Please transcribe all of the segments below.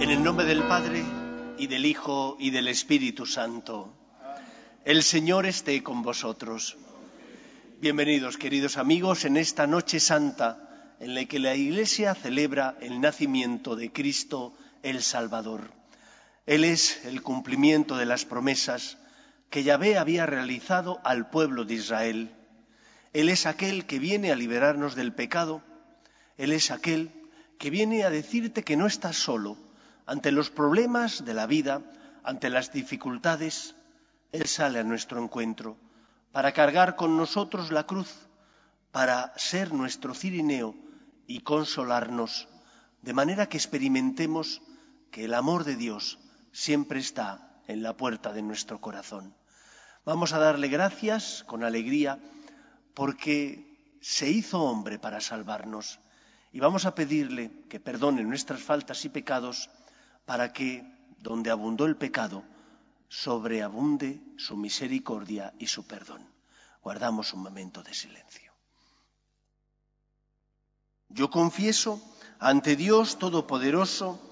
En el nombre del Padre, y del Hijo, y del Espíritu Santo. El Señor esté con vosotros. Bienvenidos, queridos amigos, en esta noche santa en la que la Iglesia celebra el nacimiento de Cristo el Salvador. Él es el cumplimiento de las promesas que Yahvé había realizado al pueblo de Israel. Él es aquel que viene a liberarnos del pecado. Él es aquel que viene a decirte que no estás solo, ante los problemas de la vida, ante las dificultades, Él sale a nuestro encuentro para cargar con nosotros la cruz, para ser nuestro cirineo y consolarnos, de manera que experimentemos que el amor de Dios siempre está en la puerta de nuestro corazón. Vamos a darle gracias con alegría porque se hizo hombre para salvarnos y vamos a pedirle que perdone nuestras faltas y pecados para que, donde abundó el pecado, sobreabunde su misericordia y su perdón. Guardamos un momento de silencio. Yo confieso ante Dios Todopoderoso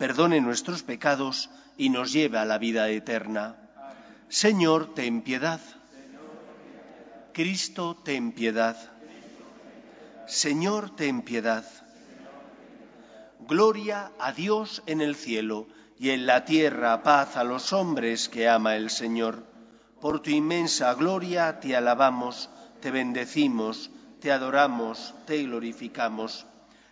perdone nuestros pecados y nos lleve a la vida eterna. Señor, ten piedad. Cristo, ten piedad. Señor, ten piedad. Gloria a Dios en el cielo y en la tierra paz a los hombres que ama el Señor. Por tu inmensa gloria te alabamos, te bendecimos, te adoramos, te glorificamos.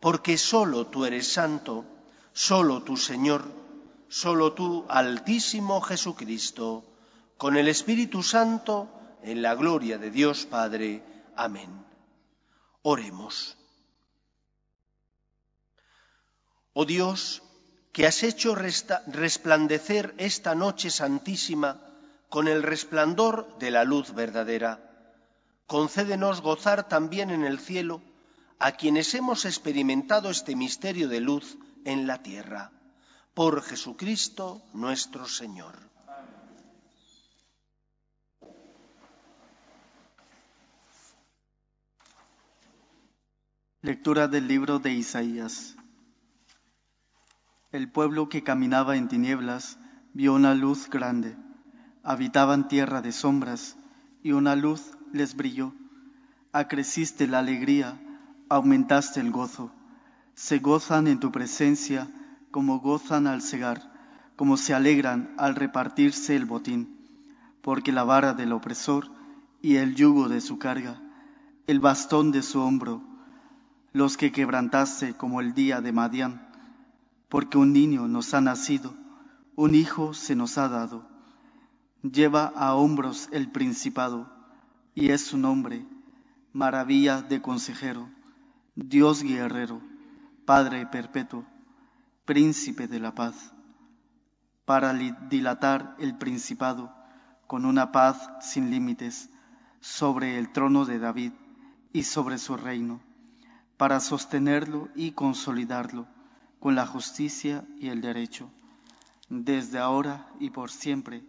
porque solo tú eres santo, solo tú Señor, solo tú Altísimo Jesucristo, con el Espíritu Santo, en la gloria de Dios Padre. Amén. Oremos. Oh Dios, que has hecho resplandecer esta noche santísima con el resplandor de la luz verdadera. Concédenos gozar también en el cielo a quienes hemos experimentado este misterio de luz en la tierra. Por Jesucristo nuestro Señor. Lectura del libro de Isaías. El pueblo que caminaba en tinieblas vio una luz grande. Habitaban tierra de sombras y una luz les brilló. Acreciste la alegría, aumentaste el gozo. Se gozan en tu presencia como gozan al cegar, como se alegran al repartirse el botín. Porque la vara del opresor y el yugo de su carga, el bastón de su hombro, los que quebrantaste como el día de Madián porque un niño nos ha nacido, un hijo se nos ha dado. Lleva a hombros el principado, y es su nombre, maravilla de consejero, Dios guerrero, Padre perpetuo, príncipe de la paz. Para dilatar el principado, con una paz sin límites, sobre el trono de David y sobre su reino, para sostenerlo y consolidarlo con la justicia y el derecho, desde ahora y por siempre.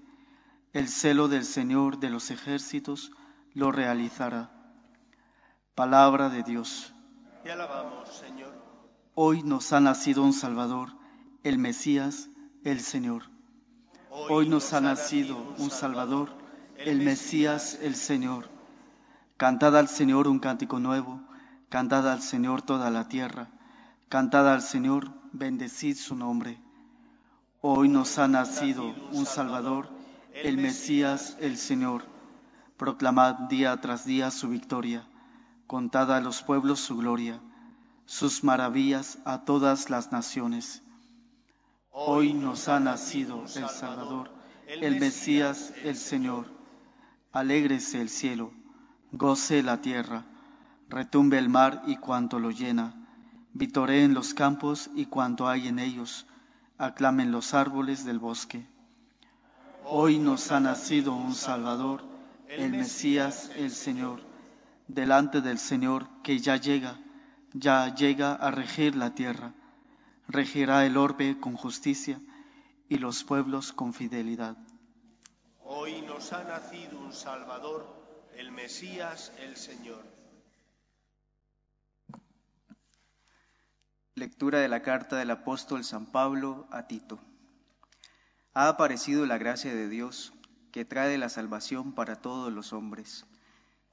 El celo del Señor de los ejércitos lo realizará. Palabra de Dios. Te alabamos, Señor. Hoy nos ha nacido un Salvador, el Mesías, el Señor. Hoy nos ha nacido un Salvador, el Mesías, el Señor. Cantad al Señor un cántico nuevo, cantad al Señor toda la tierra, cantad al Señor, bendecid su nombre. Hoy nos ha nacido un Salvador, el Mesías, el Señor. Proclamad día tras día su victoria, contad a los pueblos su gloria, sus maravillas a todas las naciones. Hoy nos ha nacido el Salvador, el Mesías, el Señor. Alégrese el cielo, goce la tierra, retumbe el mar y cuanto lo llena, vitoreen los campos y cuanto hay en ellos, aclamen los árboles del bosque. Hoy nos ha nacido un Salvador, el Mesías, el Señor, delante del Señor que ya llega, ya llega a regir la tierra regirá el orbe con justicia y los pueblos con fidelidad. Hoy nos ha nacido un Salvador, el Mesías, el Señor. Lectura de la carta del apóstol San Pablo a Tito. Ha aparecido la gracia de Dios que trae la salvación para todos los hombres,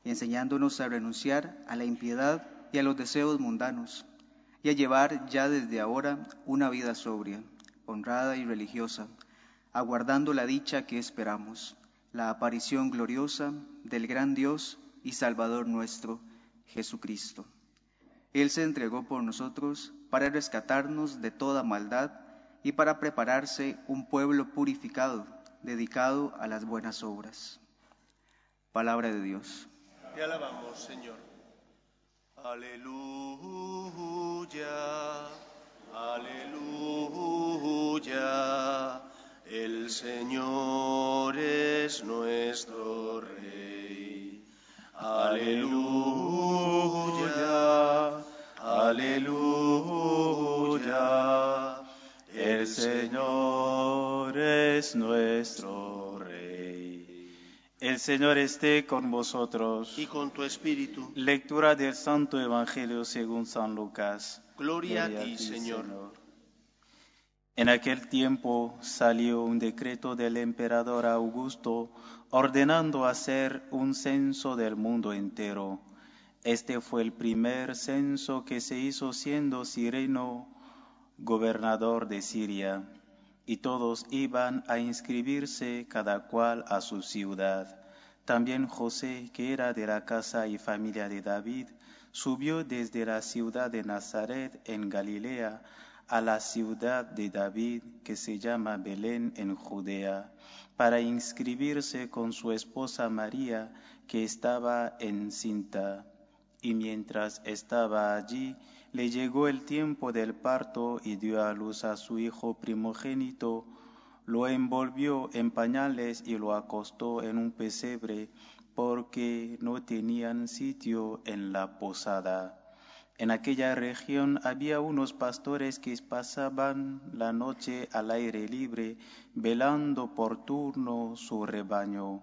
enseñándonos a renunciar a la impiedad y a los deseos mundanos y a llevar ya desde ahora una vida sobria, honrada y religiosa, aguardando la dicha que esperamos, la aparición gloriosa del gran Dios y Salvador nuestro, Jesucristo. Él se entregó por nosotros para rescatarnos de toda maldad y para prepararse un pueblo purificado, dedicado a las buenas obras. Palabra de Dios. Te alabamos, Señor. Aleluya aleluya, el Señor es nuestro Rey. Aleluya, aleluya, el Señor es nuestro. El Señor esté con vosotros. Y con tu espíritu. Lectura del Santo Evangelio según San Lucas. Gloria, a ti, Señor. En aquel tiempo salió un decreto del emperador Augusto ordenando hacer un censo del mundo entero. Este fue el primer censo que se hizo siendo Sireno gobernador de Siria, y todos iban a inscribirse cada cual a su ciudad. También José, que era de la casa y familia de David, subió desde la ciudad de Nazaret en Galilea a la ciudad de David que se llama Belén en Judea, para inscribirse con su esposa María que estaba encinta. Y mientras estaba allí, le llegó el tiempo del parto y dio a luz a su hijo primogénito, lo envolvió en pañales y lo acostó en un pesebre porque no tenían sitio en la posada. En aquella región había unos pastores que pasaban la noche al aire libre, velando por turno su rebaño.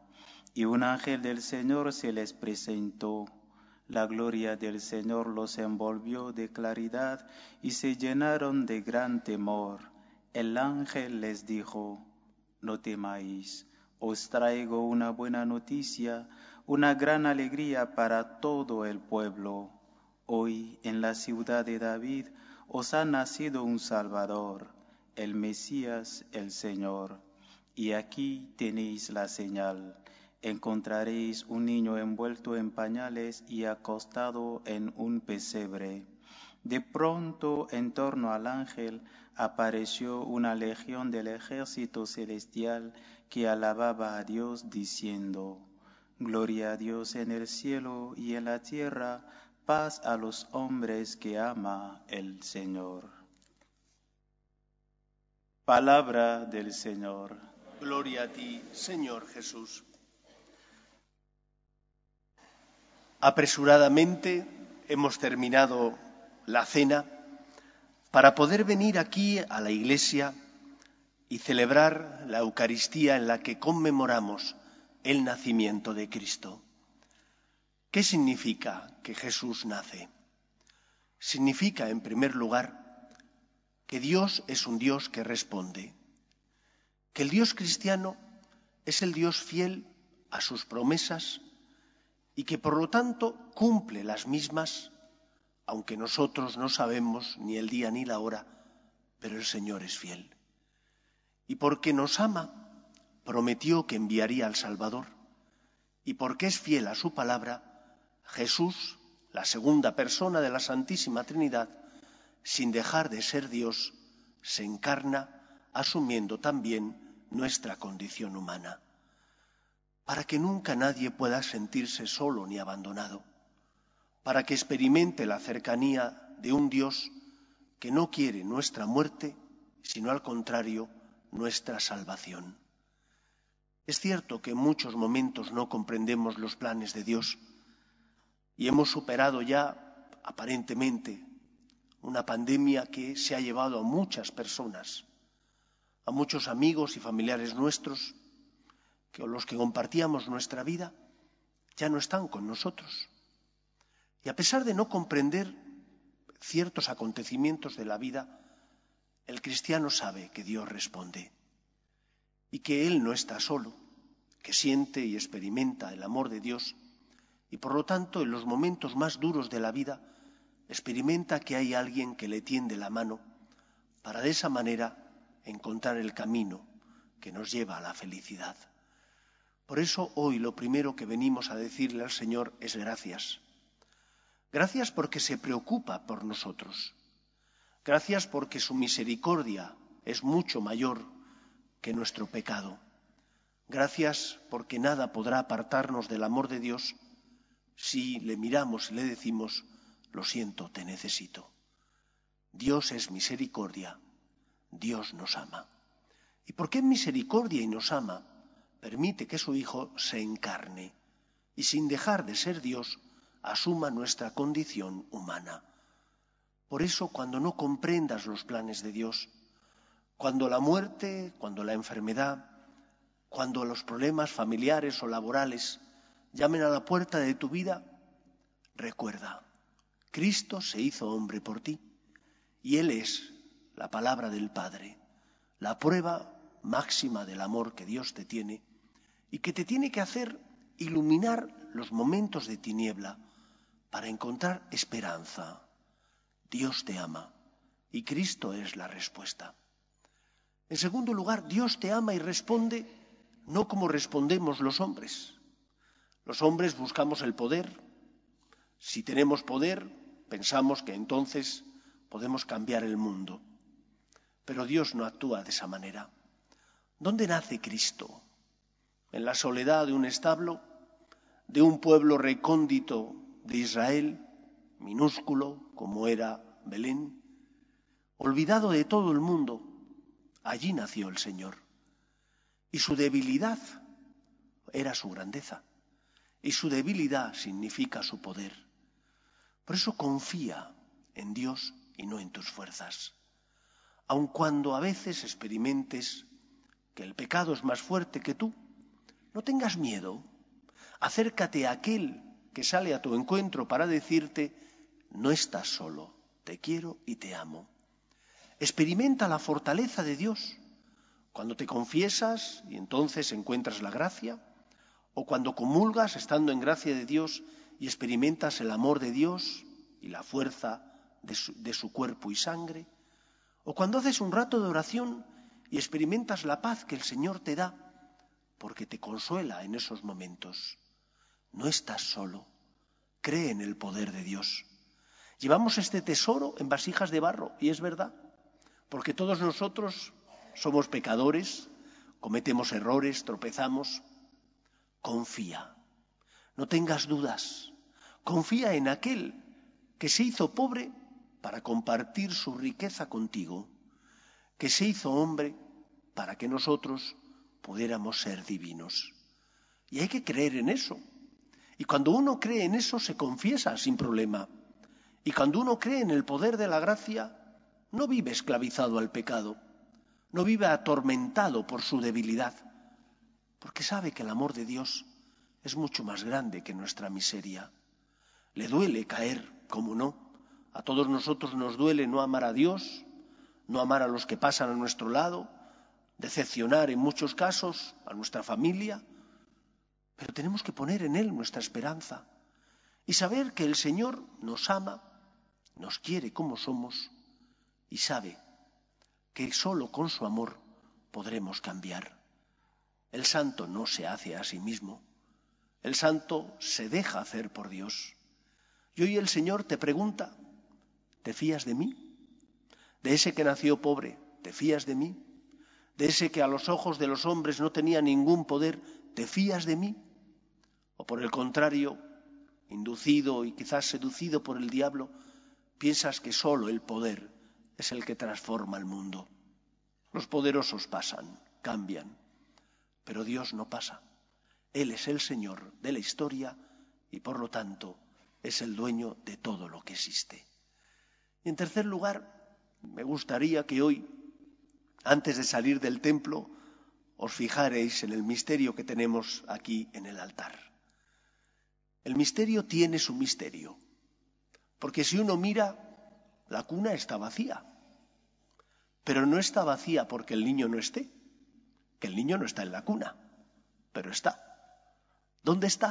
Y un ángel del Señor se les presentó. La gloria del Señor los envolvió de claridad y se llenaron de gran temor. El ángel les dijo, no temáis os traigo una buena noticia, una gran alegría para todo el pueblo. Hoy en la ciudad de David os ha nacido un Salvador, el Mesías, el Señor. Y aquí tenéis la señal. Encontraréis un niño envuelto en pañales y acostado en un pesebre. De pronto en torno al ángel apareció una legión del ejército celestial que alababa a Dios diciendo, Gloria a Dios en el cielo y en la tierra, paz a los hombres que ama el Señor. Palabra del Señor. Gloria a ti, Señor Jesús. Apresuradamente hemos terminado la cena para poder venir aquí a la iglesia y celebrar la Eucaristía en la que conmemoramos el nacimiento de Cristo. ¿Qué significa que Jesús nace? Significa, en primer lugar, que Dios es un Dios que responde, que el Dios cristiano es el Dios fiel a sus promesas y que por lo tanto cumple las mismas, aunque nosotros no sabemos ni el día ni la hora, pero el Señor es fiel. Y porque nos ama, prometió que enviaría al Salvador. Y porque es fiel a su palabra, Jesús, la segunda persona de la Santísima Trinidad, sin dejar de ser Dios, se encarna asumiendo también nuestra condición humana, para que nunca nadie pueda sentirse solo ni abandonado, para que experimente la cercanía de un Dios que no quiere nuestra muerte, sino al contrario, nuestra salvación. Es cierto que en muchos momentos no comprendemos los planes de Dios, y hemos superado ya, aparentemente, una pandemia que se ha llevado a muchas personas, a muchos amigos y familiares nuestros, que los que compartíamos nuestra vida ya no están con nosotros. Y a pesar de no comprender ciertos acontecimientos de la vida, el cristiano sabe que Dios responde y que Él no está solo, que siente y experimenta el amor de Dios y por lo tanto en los momentos más duros de la vida experimenta que hay alguien que le tiende la mano para de esa manera encontrar el camino que nos lleva a la felicidad. Por eso hoy lo primero que venimos a decirle al Señor es gracias. Gracias porque se preocupa por nosotros. Gracias porque su misericordia es mucho mayor que nuestro pecado. Gracias porque nada podrá apartarnos del amor de Dios si le miramos y le decimos, lo siento, te necesito. Dios es misericordia, Dios nos ama. ¿Y por qué misericordia y nos ama? Permite que su Hijo se encarne y sin dejar de ser Dios, asuma nuestra condición humana. Por eso, cuando no comprendas los planes de Dios, cuando la muerte, cuando la enfermedad, cuando los problemas familiares o laborales llamen a la puerta de tu vida, recuerda, Cristo se hizo hombre por ti y Él es la palabra del Padre, la prueba máxima del amor que Dios te tiene y que te tiene que hacer iluminar los momentos de tiniebla para encontrar esperanza. Dios te ama y Cristo es la respuesta. En segundo lugar, Dios te ama y responde no como respondemos los hombres. Los hombres buscamos el poder. Si tenemos poder, pensamos que entonces podemos cambiar el mundo. Pero Dios no actúa de esa manera. ¿Dónde nace Cristo? ¿En la soledad de un establo? ¿De un pueblo recóndito de Israel, minúsculo como era Belén? Olvidado de todo el mundo, allí nació el Señor. Y su debilidad era su grandeza y su debilidad significa su poder. Por eso confía en Dios y no en tus fuerzas. Aun cuando a veces experimentes que el pecado es más fuerte que tú, no tengas miedo. Acércate a aquel que sale a tu encuentro para decirte, no estás solo, te quiero y te amo. Experimenta la fortaleza de Dios cuando te confiesas y entonces encuentras la gracia o cuando comulgas estando en gracia de Dios y experimentas el amor de Dios y la fuerza de su, de su, cuerpo y sangre, o cuando haces un rato de oración y experimentas la paz que el Señor te da, porque te consuela en esos momentos. No estás solo, cree en el poder de Dios. Llevamos este tesoro en vasijas de barro, y es verdad, porque todos nosotros somos pecadores, cometemos errores, tropezamos, confía. No tengas dudas. Confía en aquel que se hizo pobre para compartir su riqueza contigo, que se hizo hombre para que nosotros pudiéramos ser divinos. Y hay que creer en eso. Y cuando uno cree en eso, se confiesa sin problema. Y cuando uno cree en el poder de la gracia, no vive esclavizado al pecado, no vive atormentado por su debilidad, porque sabe que el amor de Dios es mucho más grande que nuestra miseria. Le duele caer, como no. A todos nosotros nos duele no amar a Dios, no amar a los que pasan a nuestro lado, decepcionar en muchos casos a nuestra familia, pero tenemos que poner en Él nuestra esperanza y saber que el Señor nos ama, nos quiere como somos y sabe que solo con su amor podremos cambiar. El santo no se hace a sí mismo, el santo se deja hacer por Dios. Y hoy el Señor te pregunta, ¿te fías de mí? De ese que nació pobre, ¿te fías de mí? De ese que a los ojos de los hombres no tenía ningún poder, ¿te fías de mí? O por el contrario, inducido y quizás seducido por el diablo, piensas que solo el poder es el que transforma el mundo. Los poderosos pasan, cambian, pero Dios no pasa. Él es el Señor de la historia y por lo tanto es el dueño de todo lo que existe. Y en tercer lugar, me gustaría que hoy, antes de salir del templo, os fijaréis en el misterio que tenemos aquí en el altar. El misterio tiene su misterio, porque si uno mira, la cuna está vacía, pero no está vacía porque el niño no esté, que el niño no está en la cuna, pero está. ¿Dónde está?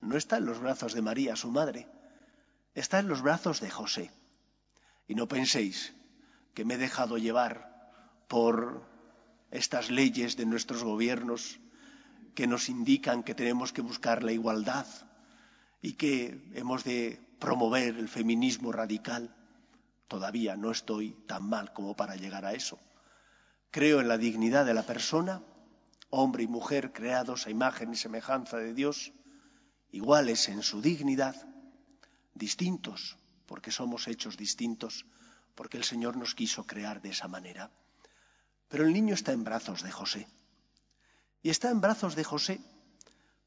No está en los brazos de María, su madre, está en los brazos de José. Y no penséis que me he dejado llevar por estas leyes de nuestros gobiernos que nos indican que tenemos que buscar la igualdad y que hemos de promover el feminismo radical. Todavía no estoy tan mal como para llegar a eso. Creo en la dignidad de la persona hombre y mujer creados a imagen y semejanza de Dios, iguales en su dignidad, distintos, porque somos hechos distintos, porque el Señor nos quiso crear de esa manera. Pero el niño está en brazos de José. Y está en brazos de José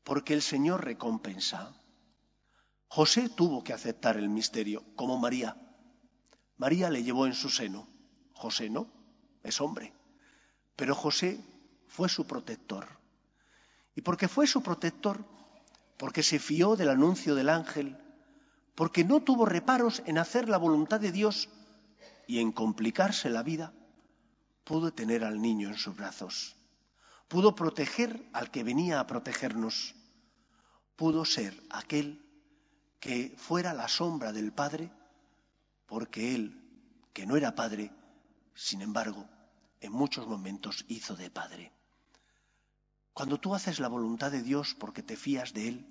porque el Señor recompensa. José tuvo que aceptar el misterio, como María. María le llevó en su seno. José no, es hombre. Pero José fue su protector. Y porque fue su protector, porque se fió del anuncio del ángel, porque no tuvo reparos en hacer la voluntad de Dios y en complicarse la vida, pudo tener al niño en sus brazos, pudo proteger al que venía a protegernos, pudo ser aquel que fuera la sombra del Padre, porque él, que no era Padre, sin embargo, en muchos momentos hizo de Padre. Cuando tú haces la voluntad de Dios porque te fías de Él,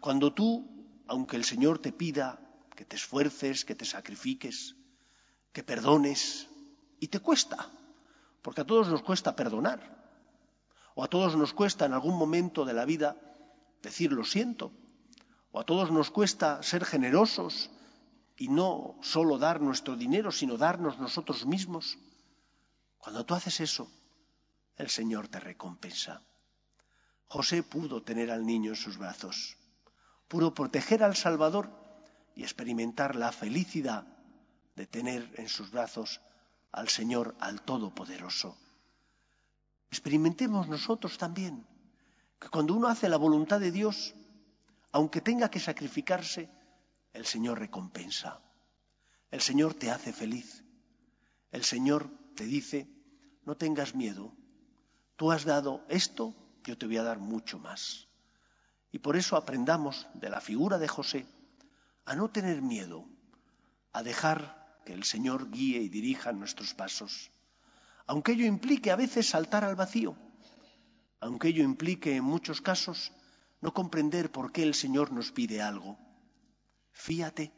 cuando tú, aunque el Señor te pida que te esfuerces, que te sacrifiques, que perdones, y te cuesta, porque a todos nos cuesta perdonar, o a todos nos cuesta en algún momento de la vida decir lo siento, o a todos nos cuesta ser generosos y no solo dar nuestro dinero, sino darnos nosotros mismos. Cuando tú haces eso, el Señor te recompensa. José pudo tener al niño en sus brazos, pudo proteger al Salvador y experimentar la felicidad de tener en sus brazos al Señor, al Todopoderoso. Experimentemos nosotros también que cuando uno hace la voluntad de Dios, aunque tenga que sacrificarse, el Señor recompensa. El Señor te hace feliz. El Señor te dice, no tengas miedo, Tú has dado esto, yo te voy a dar mucho más. Y por eso aprendamos de la figura de José a no tener miedo, a dejar que el Señor guíe y dirija nuestros pasos, aunque ello implique a veces saltar al vacío, aunque ello implique en muchos casos no comprender por qué el Señor nos pide algo. Fíate,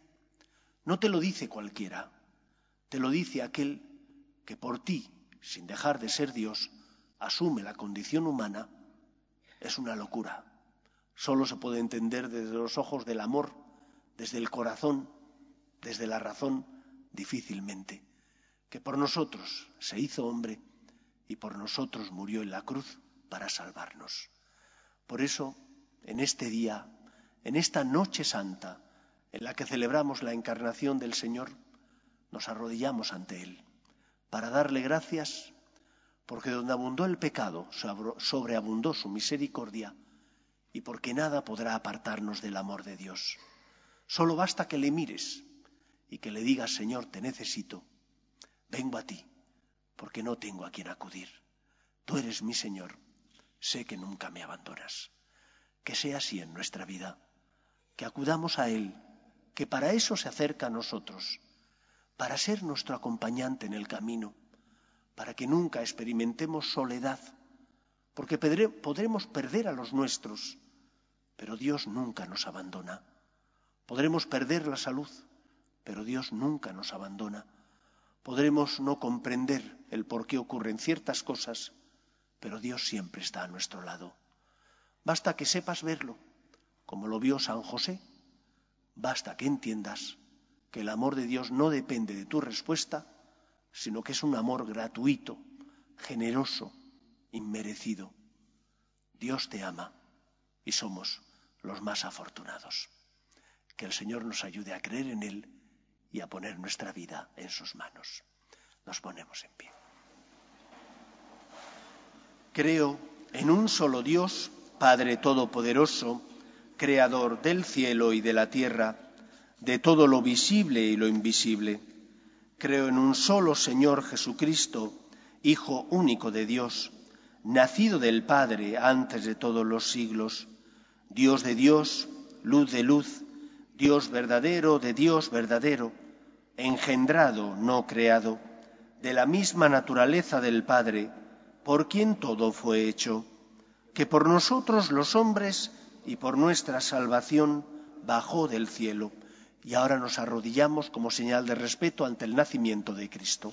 no te lo dice cualquiera, te lo dice aquel que por ti, sin dejar de ser Dios, asume la condición humana es una locura. Solo se puede entender desde los ojos del amor, desde el corazón, desde la razón, difícilmente. Que por nosotros se hizo hombre y por nosotros murió en la cruz para salvarnos. Por eso, en este día, en esta noche santa, en la que celebramos la encarnación del Señor, nos arrodillamos ante Él para darle gracias porque donde abundó el pecado, sobreabundó su misericordia y porque nada podrá apartarnos del amor de Dios. Solo basta que le mires y que le digas, Señor, te necesito, vengo a ti, porque no tengo a quien acudir. Tú eres mi Señor, sé que nunca me abandonas. Que sea así en nuestra vida, que acudamos a Él, que para eso se acerca a nosotros, para ser nuestro acompañante en el camino, para que nunca experimentemos soledad, porque podremos perder a los nuestros, pero Dios nunca nos abandona. Podremos perder la salud, pero Dios nunca nos abandona. Podremos no comprender el por qué ocurren ciertas cosas, pero Dios siempre está a nuestro lado. Basta que sepas verlo, como lo vio San José. Basta que entiendas que el amor de Dios no depende de tu respuesta, sino que es un amor gratuito, generoso, inmerecido. Dios te ama y somos los más afortunados. Que el Señor nos ayude a creer en Él y a poner nuestra vida en sus manos. Nos ponemos en pie. Creo en un solo Dios, Padre Todopoderoso, Creador del cielo y de la tierra, de todo lo visible y lo invisible. Creo en un solo Señor Jesucristo, Hijo único de Dios, nacido del Padre antes de todos los siglos, Dios de Dios, luz de luz, Dios verdadero de Dios verdadero, engendrado, no creado, de la misma naturaleza del Padre, por quien todo fue hecho, que por nosotros los hombres y por nuestra salvación bajó del cielo, y ahora nos arrodillamos como señal de respeto ante el nacimiento de Cristo.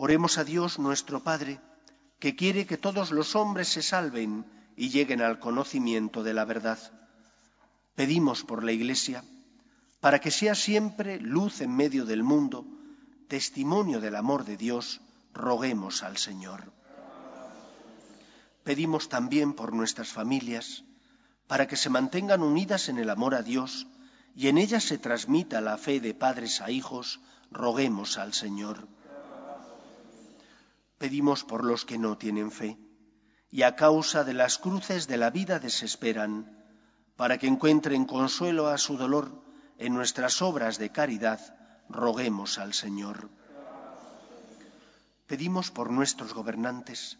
Oremos a Dios nuestro Padre, que quiere que todos los hombres se salven y lleguen al conocimiento de la verdad. Pedimos por la Iglesia, para que sea siempre luz en medio del mundo, testimonio del amor de Dios, roguemos al Señor. Pedimos también por nuestras familias, para que se mantengan unidas en el amor a Dios y en ellas se transmita la fe de padres a hijos, roguemos al Señor pedimos por los que no tienen fe y a causa de las cruces de la vida desesperan, para que encuentren consuelo a su dolor en nuestras obras de caridad, roguemos al Señor. Pedimos por nuestros gobernantes,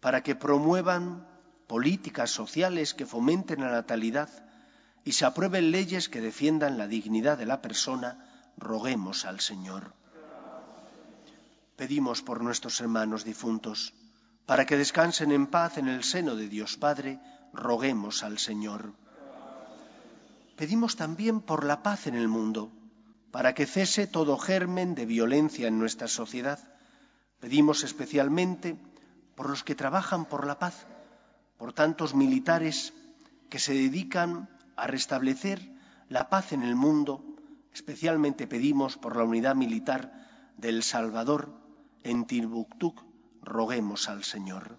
para que promuevan políticas sociales que fomenten la natalidad y se aprueben leyes que defiendan la dignidad de la persona, roguemos al Señor pedimos por nuestros hermanos difuntos, para que descansen en paz en el seno de Dios Padre, roguemos al Señor. Pedimos también por la paz en el mundo, para que cese todo germen de violencia en nuestra sociedad. Pedimos especialmente por los que trabajan por la paz, por tantos militares que se dedican a restablecer la paz en el mundo. Especialmente pedimos por la unidad militar del Salvador, en Timbuktu roguemos al Señor.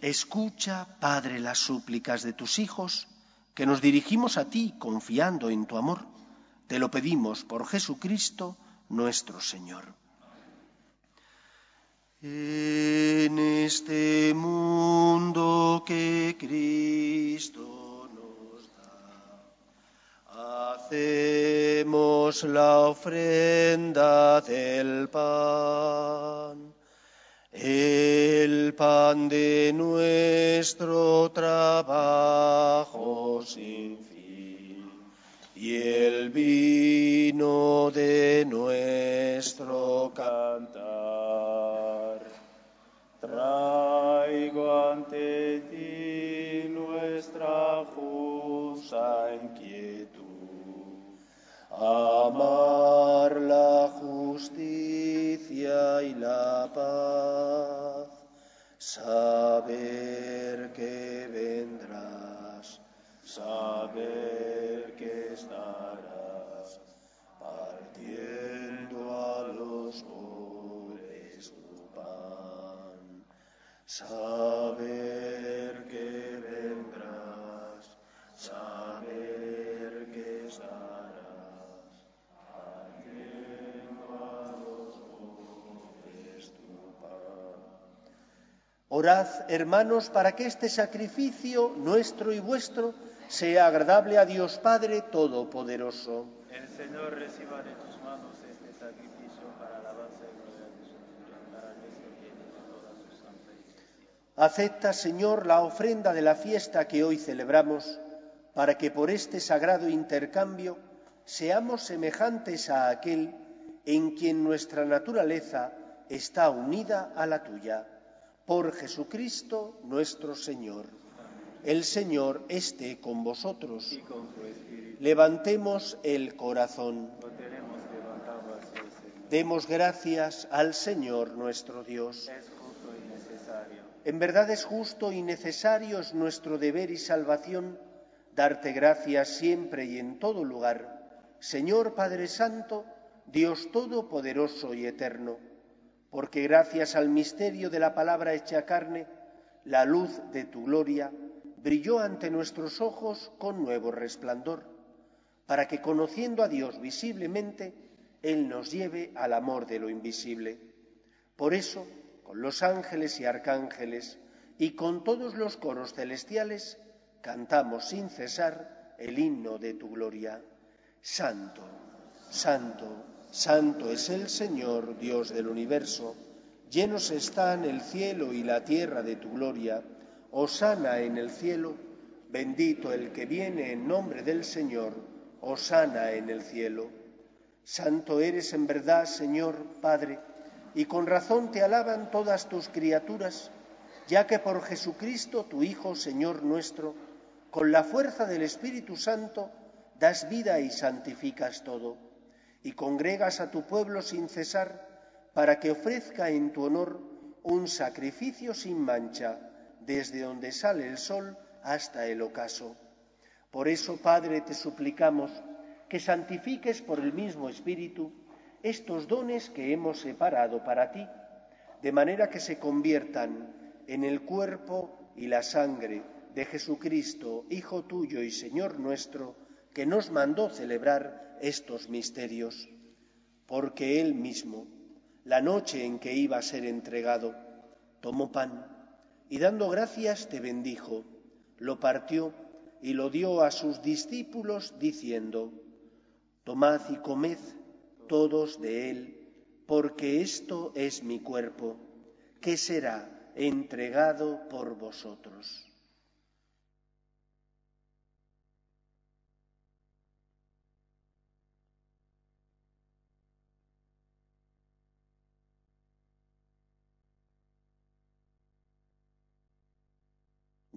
Escucha, Padre, las súplicas de tus hijos, que nos dirigimos a ti confiando en tu amor. Te lo pedimos por Jesucristo nuestro Señor. En este mundo que Cristo hacemos la ofrenda del pan el pan de nuestro trabajo sin fin y el vino de nuestro cantar. Traigo ante ti nuestra justa inquietud, amar la justicia y la paz, saber que vendrás, saber que estarás partiendo a los pobres tu pan, saber Orad, hermanos, para que este sacrificio nuestro y vuestro sea agradable a Dios Padre Todopoderoso. El Señor reciba de tus manos este sacrificio para alabanza y gloria de su nombre, para y de toda su santa. Acepta, Señor, la ofrenda de la fiesta que hoy celebramos, para que por este sagrado intercambio seamos semejantes a aquel en quien nuestra naturaleza está unida a la tuya. Por Jesucristo nuestro Señor. El Señor esté con vosotros. Levantemos el corazón. Demos gracias al Señor nuestro Dios. En verdad es justo y necesario es nuestro deber y salvación darte gracias siempre y en todo lugar, Señor Padre Santo, Dios Todopoderoso y Eterno, porque gracias al misterio de la palabra hecha carne, la luz de tu gloria brilló ante nuestros ojos con nuevo resplandor, para que conociendo a Dios visiblemente, Él nos lleve al amor de lo invisible. Por eso, con los ángeles y arcángeles y con todos los coros celestiales, cantamos sin cesar el himno de tu gloria. Santo, santo, santo es el Señor, Dios del universo. Llenos están el cielo y la tierra de tu gloria. Osana en el cielo, bendito el que viene en nombre del Señor. Osana en el cielo. Santo eres en verdad, Señor Padre, y con razón te alaban todas tus criaturas, ya que por Jesucristo, tu Hijo, Señor nuestro, con la fuerza del Espíritu Santo, das vida y santificas todo, y congregas a tu pueblo sin cesar, para que ofrezca en tu honor un sacrificio sin mancha, desde donde sale el sol hasta el ocaso. Por eso, Padre, te suplicamos que santifiques por el mismo Espíritu estos dones que hemos separado para ti, de manera que se conviertan en el cuerpo y la sangre de Jesucristo, Hijo tuyo y Señor nuestro, que nos mandó celebrar estos misterios, porque Él mismo, la noche en que iba a ser entregado, tomó pan y dando gracias te bendijo, lo partió y lo dio a sus discípulos diciendo, Tomad y comed todos de él, porque esto es mi cuerpo, que será entregado por vosotros.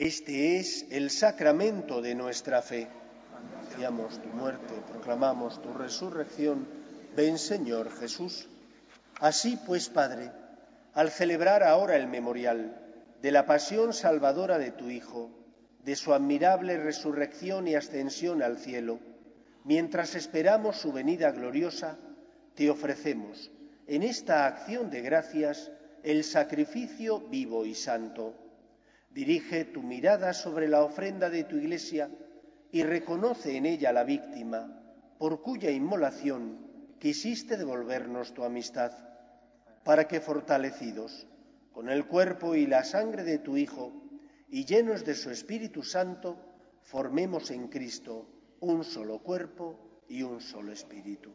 Este es el sacramento de nuestra fe. Anunciamos tu muerte, proclamamos tu resurrección. Ven, Señor Jesús. Así pues, Padre, al celebrar ahora el memorial de la pasión salvadora de tu Hijo, de su admirable resurrección y ascensión al cielo, mientras esperamos su venida gloriosa, te ofrecemos en esta acción de gracias el sacrificio vivo y santo Dirige tu mirada sobre la ofrenda de tu iglesia y reconoce en ella la víctima por cuya inmolación quisiste devolvernos tu amistad, para que fortalecidos con el cuerpo y la sangre de tu Hijo y llenos de su Espíritu Santo, formemos en Cristo un solo cuerpo y un solo espíritu.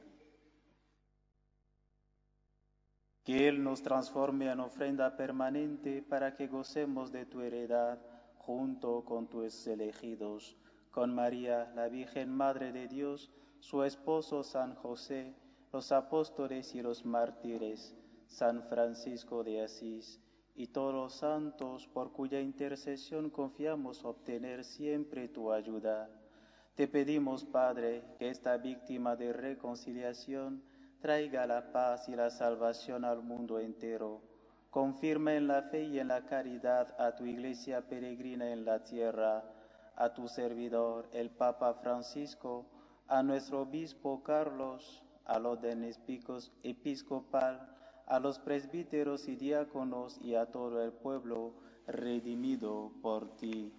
Que Él nos transforme en ofrenda permanente para que gocemos de tu heredad junto con tus elegidos, con María, la Virgen Madre de Dios, su esposo San José, los apóstoles y los mártires, San Francisco de Asís, y todos los santos por cuya intercesión confiamos obtener siempre tu ayuda. Te pedimos, Padre, que esta víctima de reconciliación traiga la paz y la salvación al mundo entero. Confirma en la fe y en la caridad a tu iglesia peregrina en la tierra, a tu servidor, el Papa Francisco, a nuestro obispo Carlos, a los episcopal, episcopal, a los presbíteros y diáconos y a todo el pueblo redimido por ti.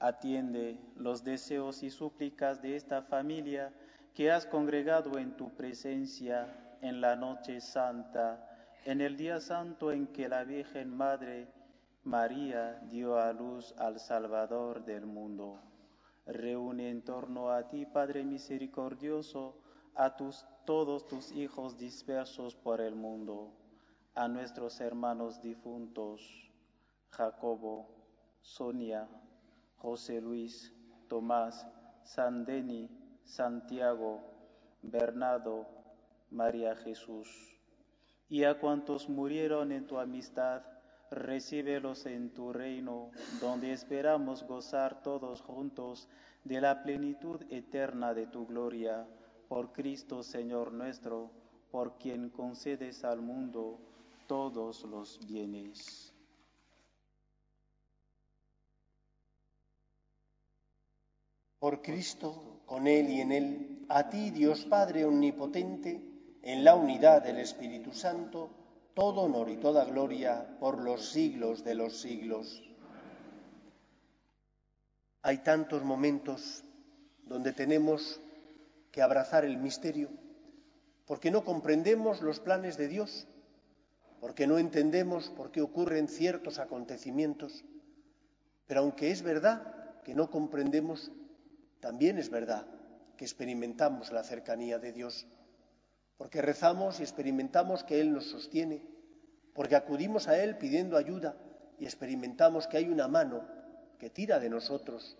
Atiende los deseos y súplicas de esta familia que has congregado en tu presencia en la noche santa, en el día santo en que la Virgen Madre María dio a luz al Salvador del mundo. Reúne en torno a ti, Padre misericordioso, a tus, todos tus hijos dispersos por el mundo, a nuestros hermanos difuntos, Jacobo, Sonia, José Luis, Tomás, Sandeni, Santiago, Bernardo, María Jesús. Y a cuantos murieron en tu amistad, recíbelos en tu reino, donde esperamos gozar todos juntos de la plenitud eterna de tu gloria, por Cristo Señor nuestro, por quien concedes al mundo todos los bienes. Por Cristo, con Él y en Él, a ti, Dios Padre Omnipotente, en la unidad del Espíritu Santo, todo honor y toda gloria por los siglos de los siglos. Hay tantos momentos donde tenemos que abrazar el misterio, porque no comprendemos los planes de Dios, porque no entendemos por qué ocurren ciertos acontecimientos, pero aunque es verdad que no comprendemos también es verdad que experimentamos la cercanía de Dios, porque rezamos y experimentamos que Él nos sostiene, porque acudimos a Él pidiendo ayuda y experimentamos que hay una mano que tira de nosotros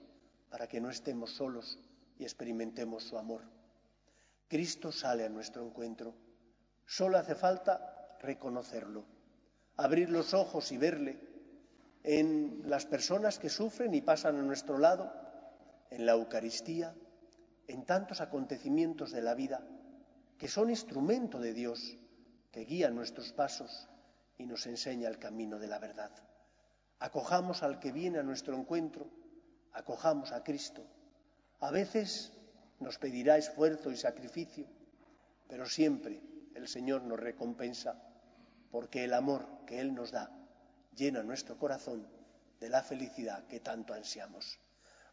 para que no estemos solos y experimentemos su amor. Cristo sale a nuestro encuentro. Solo hace falta reconocerlo, abrir los ojos y verle en las personas que sufren y pasan a nuestro lado en la Eucaristía, en tantos acontecimientos de la vida que son instrumento de Dios, que guía nuestros pasos y nos enseña el camino de la verdad. Acojamos al que viene a nuestro encuentro, acojamos a Cristo. A veces nos pedirá esfuerzo y sacrificio, pero siempre el Señor nos recompensa porque el amor que Él nos da llena nuestro corazón de la felicidad que tanto ansiamos.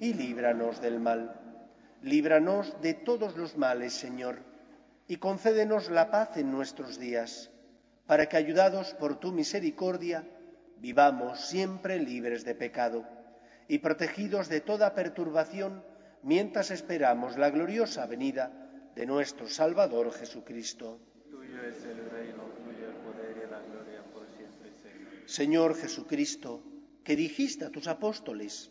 y líbranos del mal. Líbranos de todos los males, Señor, y concédenos la paz en nuestros días, para que, ayudados por tu misericordia, vivamos siempre libres de pecado y protegidos de toda perturbación mientras esperamos la gloriosa venida de nuestro Salvador Jesucristo. Tuyo es el reino, tuyo el poder y la gloria por siempre, Señor. Señor Jesucristo, que dijiste a tus apóstoles,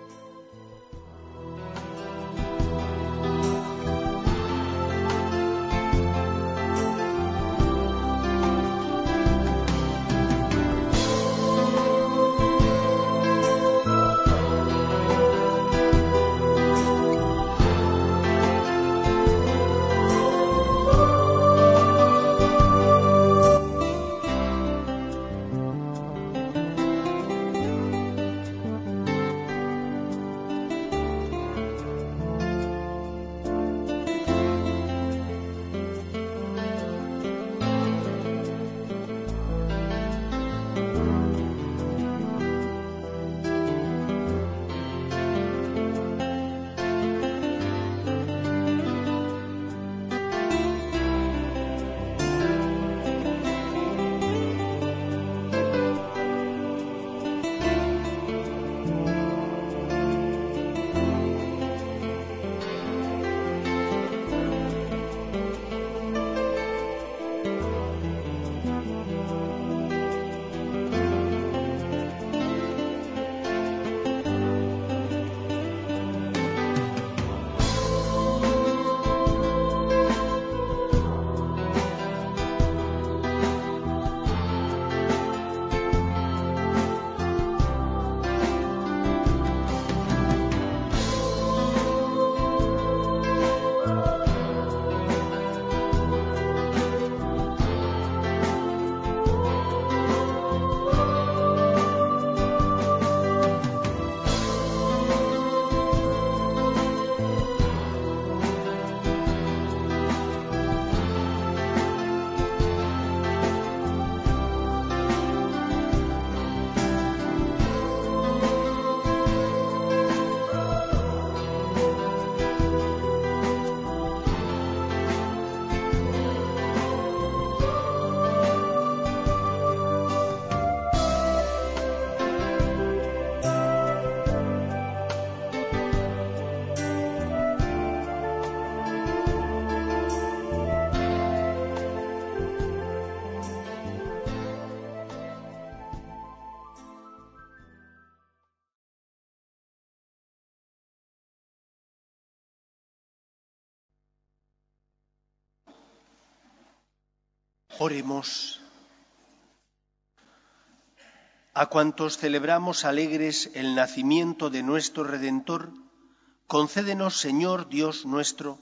Oremos. A cuantos celebramos alegres el nacimiento de nuestro Redentor, concédenos, Señor Dios nuestro,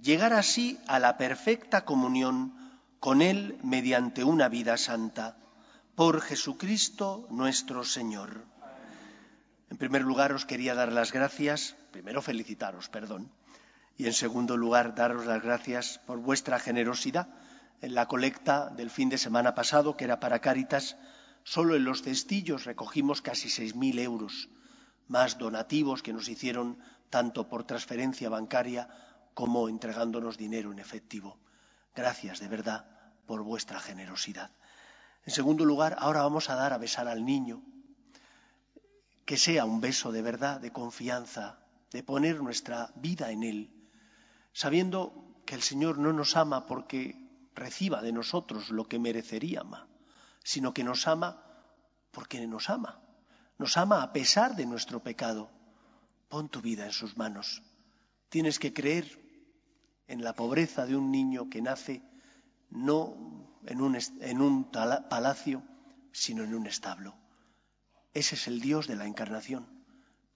llegar así a la perfecta comunión con Él mediante una vida santa, por Jesucristo nuestro Señor. En primer lugar, os quería dar las gracias, primero felicitaros, perdón, y en segundo lugar, daros las gracias por vuestra generosidad en la colecta del fin de semana pasado, que era para Cáritas, solo en los cestillos recogimos casi seis mil euros, más donativos que nos hicieron tanto por transferencia bancaria como entregándonos dinero en efectivo. Gracias de verdad por vuestra generosidad. En segundo lugar, ahora vamos a dar a besar al niño, que sea un beso de verdad, de confianza, de poner nuestra vida en él, sabiendo que el Señor no nos ama porque reciba de nosotros lo que merecería sino que nos ama porque nos ama. Nos ama a pesar de nuestro pecado. Pon tu vida en sus manos. Tienes que creer en la pobreza de un niño que nace no en un, en un palacio, sino en un establo. Ese es el Dios de la encarnación,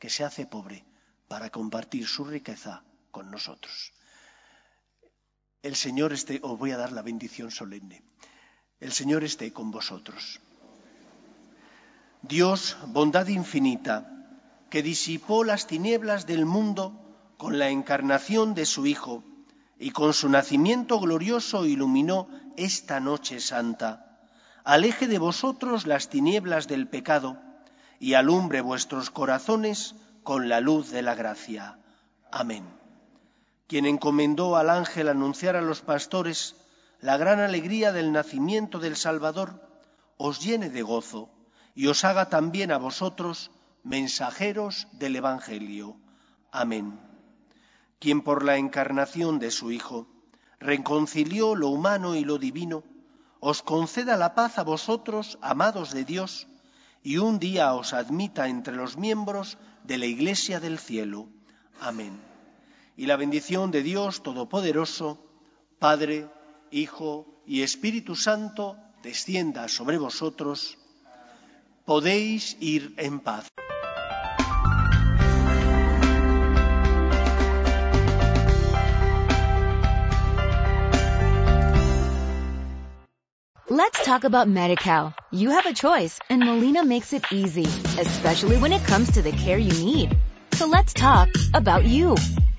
que se hace pobre para compartir su riqueza con nosotros. El Señor esté, os voy a dar la bendición solemne. El Señor esté con vosotros. Dios, bondad infinita, que disipó las tinieblas del mundo con la encarnación de su Hijo y con su nacimiento glorioso iluminó esta noche santa, aleje de vosotros las tinieblas del pecado y alumbre vuestros corazones con la luz de la gracia. Amén quien encomendó al ángel anunciar a los pastores la gran alegría del nacimiento del Salvador, os llene de gozo y os haga también a vosotros mensajeros del Evangelio. Amén. Quien por la encarnación de su Hijo reconcilió lo humano y lo divino, os conceda la paz a vosotros, amados de Dios, y un día os admita entre los miembros de la Iglesia del cielo. Amén y la bendición de Dios Todopoderoso, Padre, Hijo y Espíritu Santo, descienda sobre vosotros. Podéis ir en paz. Let's talk about MediCal. You have a choice and Molina makes it easy, especially when it comes to the care you need. So let's talk about you